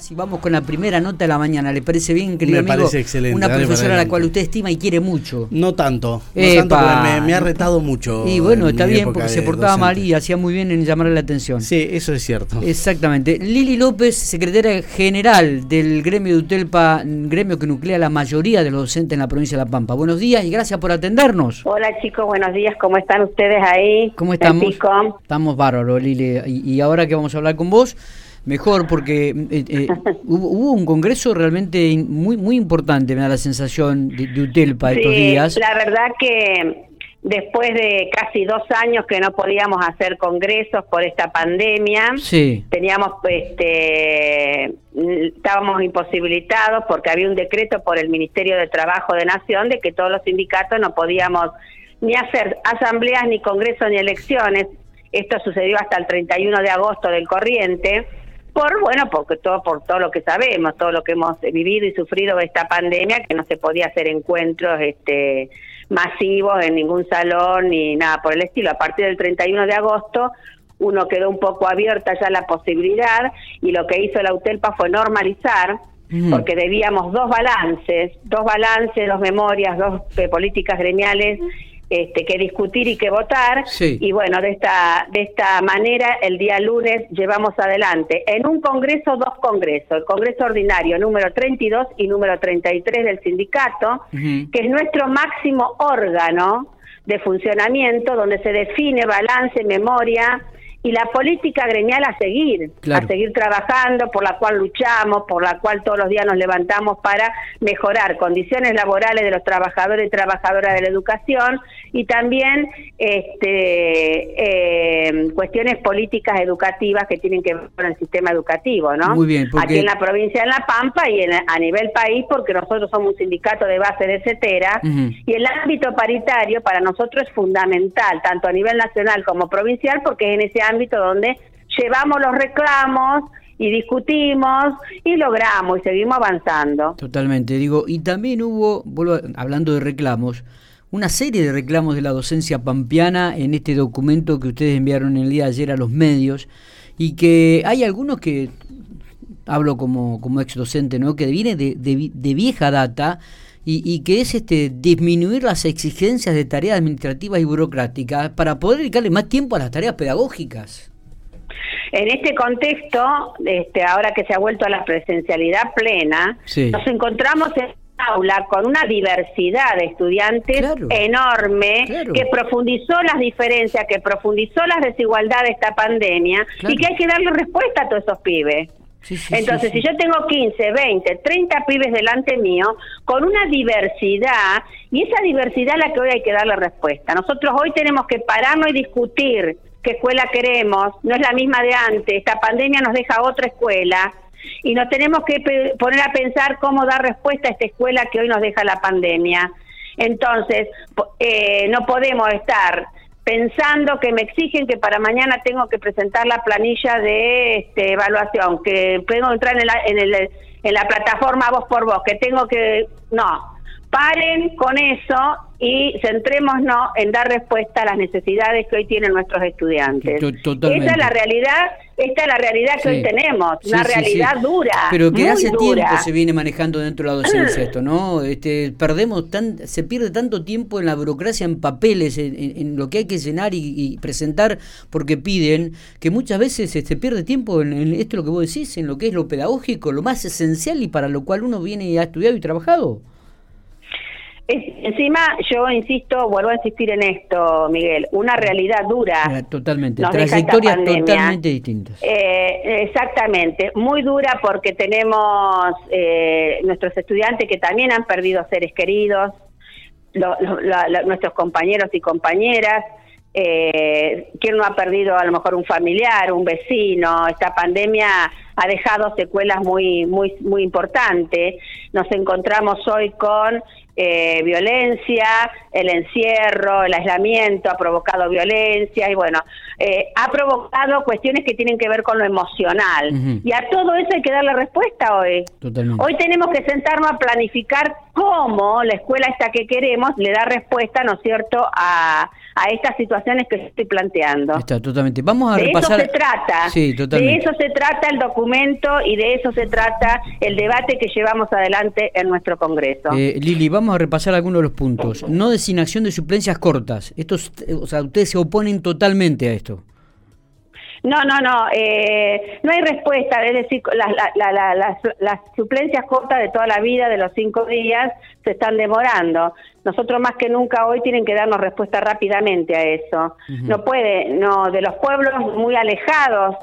Si vamos con la primera nota de la mañana, ¿le parece bien, querido Me amigo? parece excelente, Una profesora a la cual usted estima y quiere mucho. No tanto, no Epa. tanto porque me, me ha retado mucho. Y bueno, en está bien, porque se portaba docente. mal y hacía muy bien en llamarle la atención. Sí, eso es cierto. Exactamente. Lili López, secretaria general del gremio de Utelpa, gremio que nuclea la mayoría de los docentes en la provincia de La Pampa. Buenos días y gracias por atendernos. Hola chicos, buenos días, ¿cómo están ustedes ahí? ¿Cómo estamos? Estamos bárbaros, Lili. Y, y ahora que vamos a hablar con vos, mejor, porque eh, eh, hubo, hubo un congreso realmente muy muy importante, me da la sensación, de, de Utelpa estos días. la verdad que después de casi dos años que no podíamos hacer congresos por esta pandemia, Sí, teníamos, este, estábamos imposibilitados porque había un decreto por el Ministerio de Trabajo de Nación de que todos los sindicatos no podíamos ni hacer asambleas, ni congresos, ni elecciones. Esto sucedió hasta el 31 de agosto del corriente. Por, bueno, porque todo, por todo lo que sabemos, todo lo que hemos vivido y sufrido esta pandemia, que no se podía hacer encuentros este, masivos en ningún salón ni nada por el estilo. A partir del 31 de agosto, uno quedó un poco abierta ya la posibilidad y lo que hizo la UTELPA fue normalizar, Ujú. porque debíamos dos balances, dos balances, dos memorias, dos eh, políticas gremiales este, que discutir y que votar. Sí. Y bueno, de esta, de esta manera, el día lunes llevamos adelante en un congreso dos congresos, el Congreso Ordinario número 32 y número 33 del sindicato, que es nuestro máximo órgano de funcionamiento donde se define balance, memoria y la política gremial a seguir, Claro. a seguir trabajando, por la cual luchamos, por la cual todos los días nos levantamos para mejorar condiciones laborales de los trabajadores y trabajadoras de la educación y también este, eh, cuestiones políticas educativas que tienen que ver con el sistema educativo, ¿no? Muy bien, porque- Aquí en la provincia de La Pampa y en- a nivel país, porque nosotros somos un sindicato de base de CETERA, y el ámbito paritario para nosotros es fundamental, tanto a nivel nacional como provincial, porque es en ese ámbito donde llevamos los reclamos y discutimos y logramos y seguimos avanzando. Totalmente, digo, y también hubo, vuelvo hablando de reclamos, una serie de reclamos de la docencia pampeana en este documento que ustedes enviaron el día de ayer a los medios y que hay algunos que, hablo como, como ex docente, ¿no? que viene de, de de vieja data y, y que es este disminuir las exigencias de tareas administrativas y burocráticas para poder dedicarle más tiempo a las tareas pedagógicas. En este contexto, este, ahora que se ha vuelto a la presencialidad plena, Sí. nos encontramos en aula con una diversidad de estudiantes Claro. enorme Claro. que profundizó las diferencias, que profundizó las desigualdades de esta pandemia Claro. y que hay que darle respuesta a todos esos pibes. Sí, sí, Entonces, sí, si yo tengo 15, 20, 30 pibes delante mío, con una diversidad, y esa diversidad es la que hoy hay que darle respuesta. Nosotros hoy tenemos que pararnos y discutir qué escuela queremos, no es la misma de antes, esta pandemia nos deja otra escuela, y nos tenemos que poner a pensar cómo dar respuesta a esta escuela que hoy nos deja la pandemia. Entonces, eh, no podemos estar pensando que me exigen que para mañana tengo que presentar la planilla de este, evaluación, que tengo que entrar en la, en, el- en la plataforma voz por voz, que tengo que... No, paren con eso y centrémonos en dar respuesta a las necesidades que hoy tienen nuestros estudiantes. To- totalmente. Esta es la realidad, esta es la realidad que Sí. hoy tenemos, Sí, una sí, realidad dura. Pero que muy hace dura. tiempo se viene manejando dentro de la docencia esto, ¿no? Este, perdemos tan, se pierde tanto tiempo en la burocracia, en papeles, en, lo que hay que llenar y, y presentar porque piden, que muchas veces se pierde tiempo en, en esto lo que vos decís, en lo que es lo pedagógico, lo más esencial y para lo cual uno viene y ha estudiado y trabajado. Es- encima, yo insisto, vuelvo a insistir en esto, Miguel, una realidad dura. Totalmente, trayectorias totalmente distintas. Eh, exactamente, muy dura porque tenemos eh, nuestros estudiantes que también han perdido seres queridos, lo- lo- nuestros compañeros y compañeras. Eh, ¿Quién no ha perdido a lo mejor un familiar, un vecino? Esta pandemia ha dejado secuelas muy, muy, muy importantes. Nos encontramos hoy con eh, violencia, el encierro, el aislamiento ha provocado violencia y bueno, eh, ha provocado cuestiones que tienen que ver con lo emocional. Y a todo eso hay que darle respuesta hoy. Totalmente. Hoy tenemos que sentarnos a planificar cómo la escuela esta que queremos le da respuesta, ¿no es cierto?, a, a estas situaciones que estoy planteando. Está totalmente. Vamos a de repasar. eso se trata. Sí, totalmente. De eso se trata el documento y de eso se trata el debate que llevamos adelante en nuestro Congreso. Eh, Lili, vamos a repasar algunos de los puntos. No designación de suplencias cortas. Estos, o sea, ustedes se oponen totalmente a esto. No, no, no, eh, no hay respuesta, es decir, las, las, las, suplencias cortas de toda la vida, de los cinco días, se están demorando. Nosotros más que nunca hoy tienen que darnos respuesta rápidamente a eso. No puede, no, de los pueblos muy alejados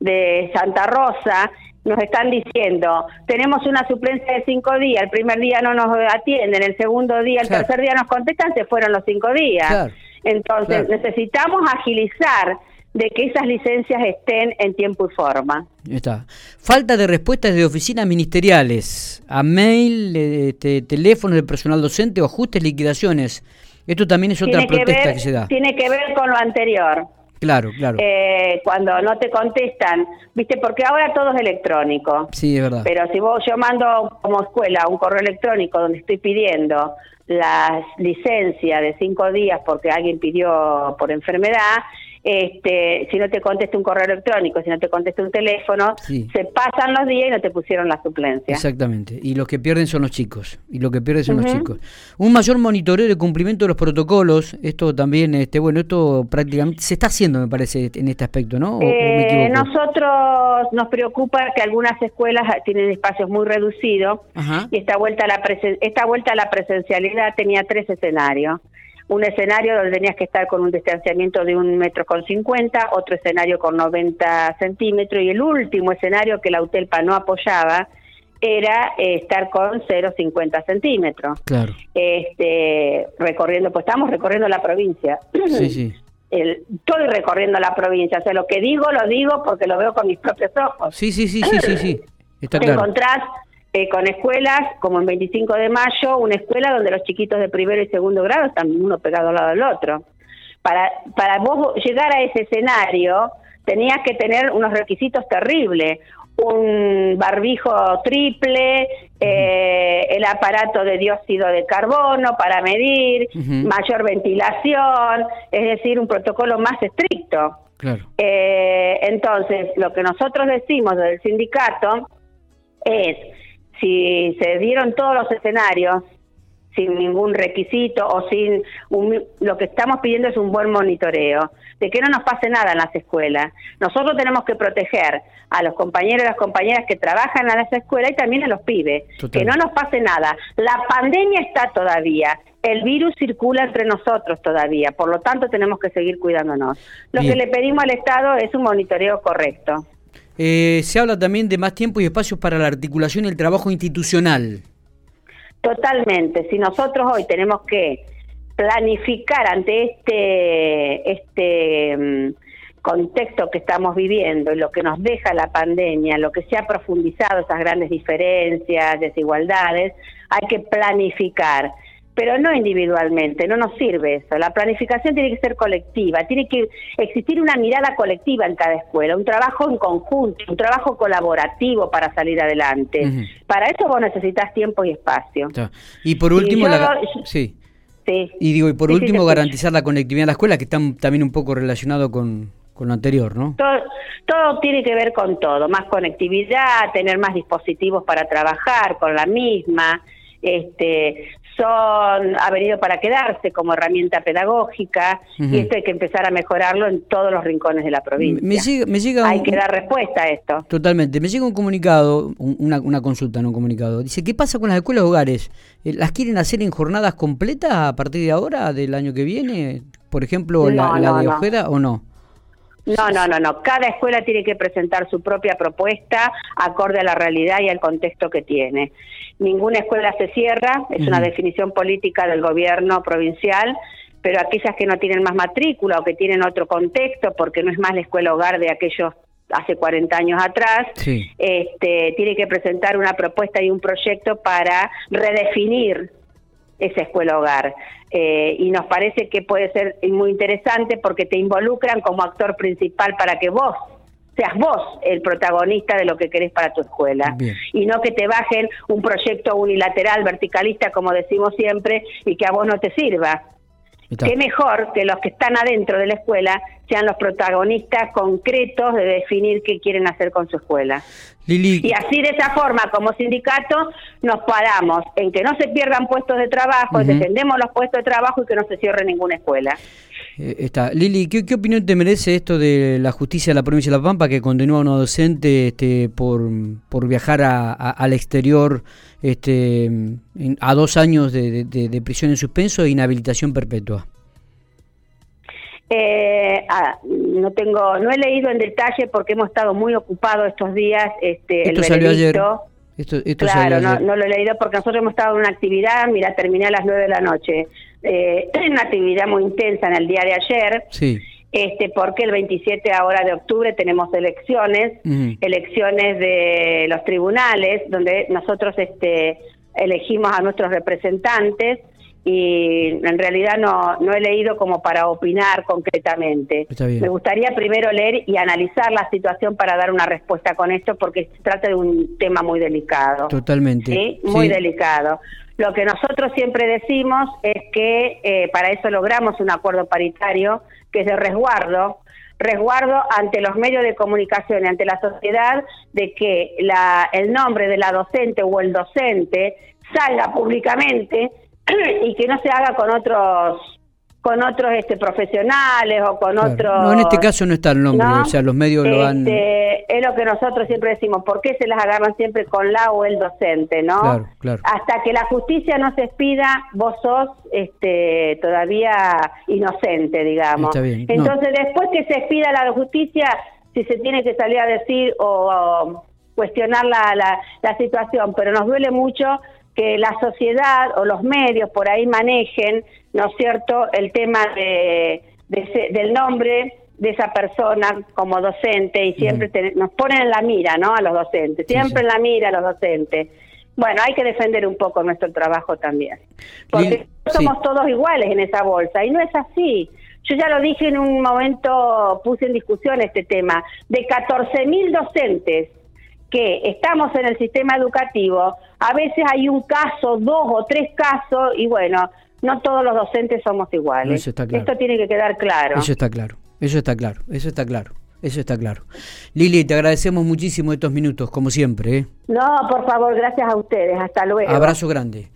de Santa Rosa, nos están diciendo, tenemos una suplencia de cinco días, el primer día no nos atienden, el segundo día, el tercer día nos contestan, se fueron los cinco días. Entonces, necesitamos agilizar de que esas licencias estén en tiempo y forma. Está. Falta de respuestas de oficinas ministeriales, a mail, este, teléfono del personal docente o ajustes, liquidaciones. Esto también es otra protesta que, se da. Tiene que ver con lo anterior. Claro, claro. Eh, cuando no te contestan, viste, porque ahora todo es electrónico. Sí, es verdad. Pero si vos yo mando como escuela un correo electrónico donde estoy pidiendo la licencia de cinco días porque alguien pidió por enfermedad, este, si no te contesta un correo electrónico, si no te contesta un teléfono, se pasan los días y no te pusieron la suplencia. Exactamente, y los que pierden son los chicos, y lo que pierden son los chicos. Un mayor monitoreo de cumplimiento de los protocolos, esto también, este, bueno, esto prácticamente se está haciendo, me parece, en este aspecto, ¿no? Eh, nosotros nos preocupa que algunas escuelas tienen espacios muy reducidos y esta vuelta a la esta vuelta a la presencialidad tenía tres escenarios un escenario donde tenías que estar con un distanciamiento de un metro con cincuenta, otro escenario con 90 centímetros y el último escenario que la UTELPA no apoyaba era eh, estar con 0,50 centímetros. Claro. Este, recorriendo, pues estamos recorriendo la provincia. Sí, sí. estoy recorriendo la provincia, o sea, lo que digo lo digo porque lo veo con mis propios ojos. Sí, sí, sí, sí, sí, sí. Está Te encontrás eh, con escuelas, como en 25 de mayo, una escuela donde los chiquitos de primero y segundo grado están uno pegado al lado del otro. Para, para vos llegar a ese escenario, tenías que tener unos requisitos terribles. Un barbijo triple, eh, el aparato de dióxido de carbono para medir, mayor ventilación, es decir, un protocolo más estricto. Claro. Eh, entonces, lo que nosotros decimos del sindicato es si se dieron todos los escenarios sin ningún requisito o sin lo que estamos pidiendo es un buen monitoreo, de que no nos pase nada en las escuelas. Nosotros tenemos que proteger a los compañeros y las compañeras que trabajan en las escuelas y también a los pibes, que no nos pase nada. La pandemia está todavía, el virus circula entre nosotros todavía, por lo tanto tenemos que seguir cuidándonos. Lo que le pedimos al Estado es un monitoreo correcto. Eh, se habla también de más tiempo y espacios para la articulación y el trabajo institucional. Totalmente. Si nosotros hoy tenemos que planificar ante este, este mm, contexto que estamos viviendo y lo que nos deja la pandemia, lo que se ha profundizado, esas grandes diferencias, desigualdades, hay que planificar pero no individualmente, no nos sirve eso. La planificación tiene que ser colectiva, tiene que existir una mirada colectiva en cada escuela, un trabajo en conjunto, un trabajo colaborativo para salir adelante. Para eso vos necesitas tiempo y espacio. Y por último, sí. sí. Y digo, y por último, garantizar la conectividad en la escuela, que está también un poco relacionado con, con lo anterior, ¿no? Todo, todo tiene que ver con todo, más conectividad, tener más dispositivos para trabajar con la misma, este, son ha venido para quedarse como herramienta pedagógica y esto hay que empezar a mejorarlo en todos los rincones de la provincia. Me llega, hay que dar respuesta a esto. Totalmente. Me llega un comunicado, una, una consulta, no un comunicado. Dice, ¿qué pasa con las escuelas hogares? Eh, ¿Las quieren hacer en jornadas completas a partir de ahora, del año que viene? Por ejemplo, la, de Ojeda o no? No, no, no, no. Cada escuela tiene que presentar su propia propuesta acorde a la realidad y al contexto que tiene. Ninguna escuela se cierra, es una definición política del gobierno provincial, pero aquellas que no tienen más matrícula o que tienen otro contexto, porque no es más la escuela hogar de aquellos hace 40 años atrás, este, tiene que presentar una propuesta y un proyecto para redefinir esa escuela hogar. Eh, y nos parece que puede ser muy interesante porque te involucran como actor principal para que vos seas vos el protagonista de lo que querés para tu escuela y no que te bajen un proyecto unilateral, verticalista, como decimos siempre, y que a vos no te sirva. Qué mejor que los que están adentro de la escuela sean los protagonistas concretos de definir qué quieren hacer con su escuela. Y así de esa forma, como sindicato, nos paramos en que no se pierdan puestos de trabajo, defendemos los puestos de trabajo y que no se cierre ninguna escuela. Eh, está. Lili, ¿qué, opinión te merece esto de la justicia de la provincia de La Pampa que condenó a una docente este, por, por viajar a, al exterior este, a dos años de, de prisión en suspenso e inhabilitación perpetua? Eh, ah, no tengo, no he leído en detalle porque hemos estado muy ocupados estos días. Este, esto salió ayer. claro, no, no, lo he leído porque nosotros hemos estado en una actividad, mira, terminé a las nueve de la noche, eh, una actividad muy intensa en el día de ayer. Sí. Este, porque el 27 ahora de octubre tenemos elecciones, elecciones de los tribunales, donde nosotros este, elegimos a nuestros representantes y en realidad no, no he leído como para opinar concretamente. Me gustaría primero leer y analizar la situación para dar una respuesta con esto porque se trata de un tema muy delicado. Totalmente. ¿sí? Muy delicado. Lo que nosotros siempre decimos es que eh, para eso logramos un acuerdo paritario que es de resguardo, resguardo ante los medios de comunicación y ante la sociedad de que la, el nombre de la docente o el docente salga públicamente y que no se haga con otros con otros este profesionales o con otros no en este caso no está el nombre o sea los medios lo han este, es lo que nosotros siempre decimos por qué se las agarran siempre con la o el docente no claro, claro. hasta que la justicia no se expida vos sos este todavía inocente digamos. Entonces después que se expida la justicia si se tiene que salir a decir o, cuestionar la, la, la situación pero nos duele mucho que la sociedad o los medios por ahí manejen, ¿no es cierto?, el tema de, del nombre de esa persona como docente y siempre nos ponen en la mira, ¿no?, a los docentes, siempre en la mira a los docentes. Bueno, hay que defender un poco nuestro trabajo también, porque somos todos iguales en esa bolsa y no es así. Yo ya lo dije en un momento, puse en discusión este tema, de 14.000 docentes que estamos en el sistema educativo, a veces hay un caso, dos o tres casos, y bueno, no todos los docentes somos iguales. Esto tiene que quedar claro. Eso está claro, eso está claro, eso está claro. Eso está claro. Lili, te agradecemos muchísimo estos minutos, como siempre. ¿eh? No, por favor, gracias a ustedes. Hasta luego. Abrazo grande.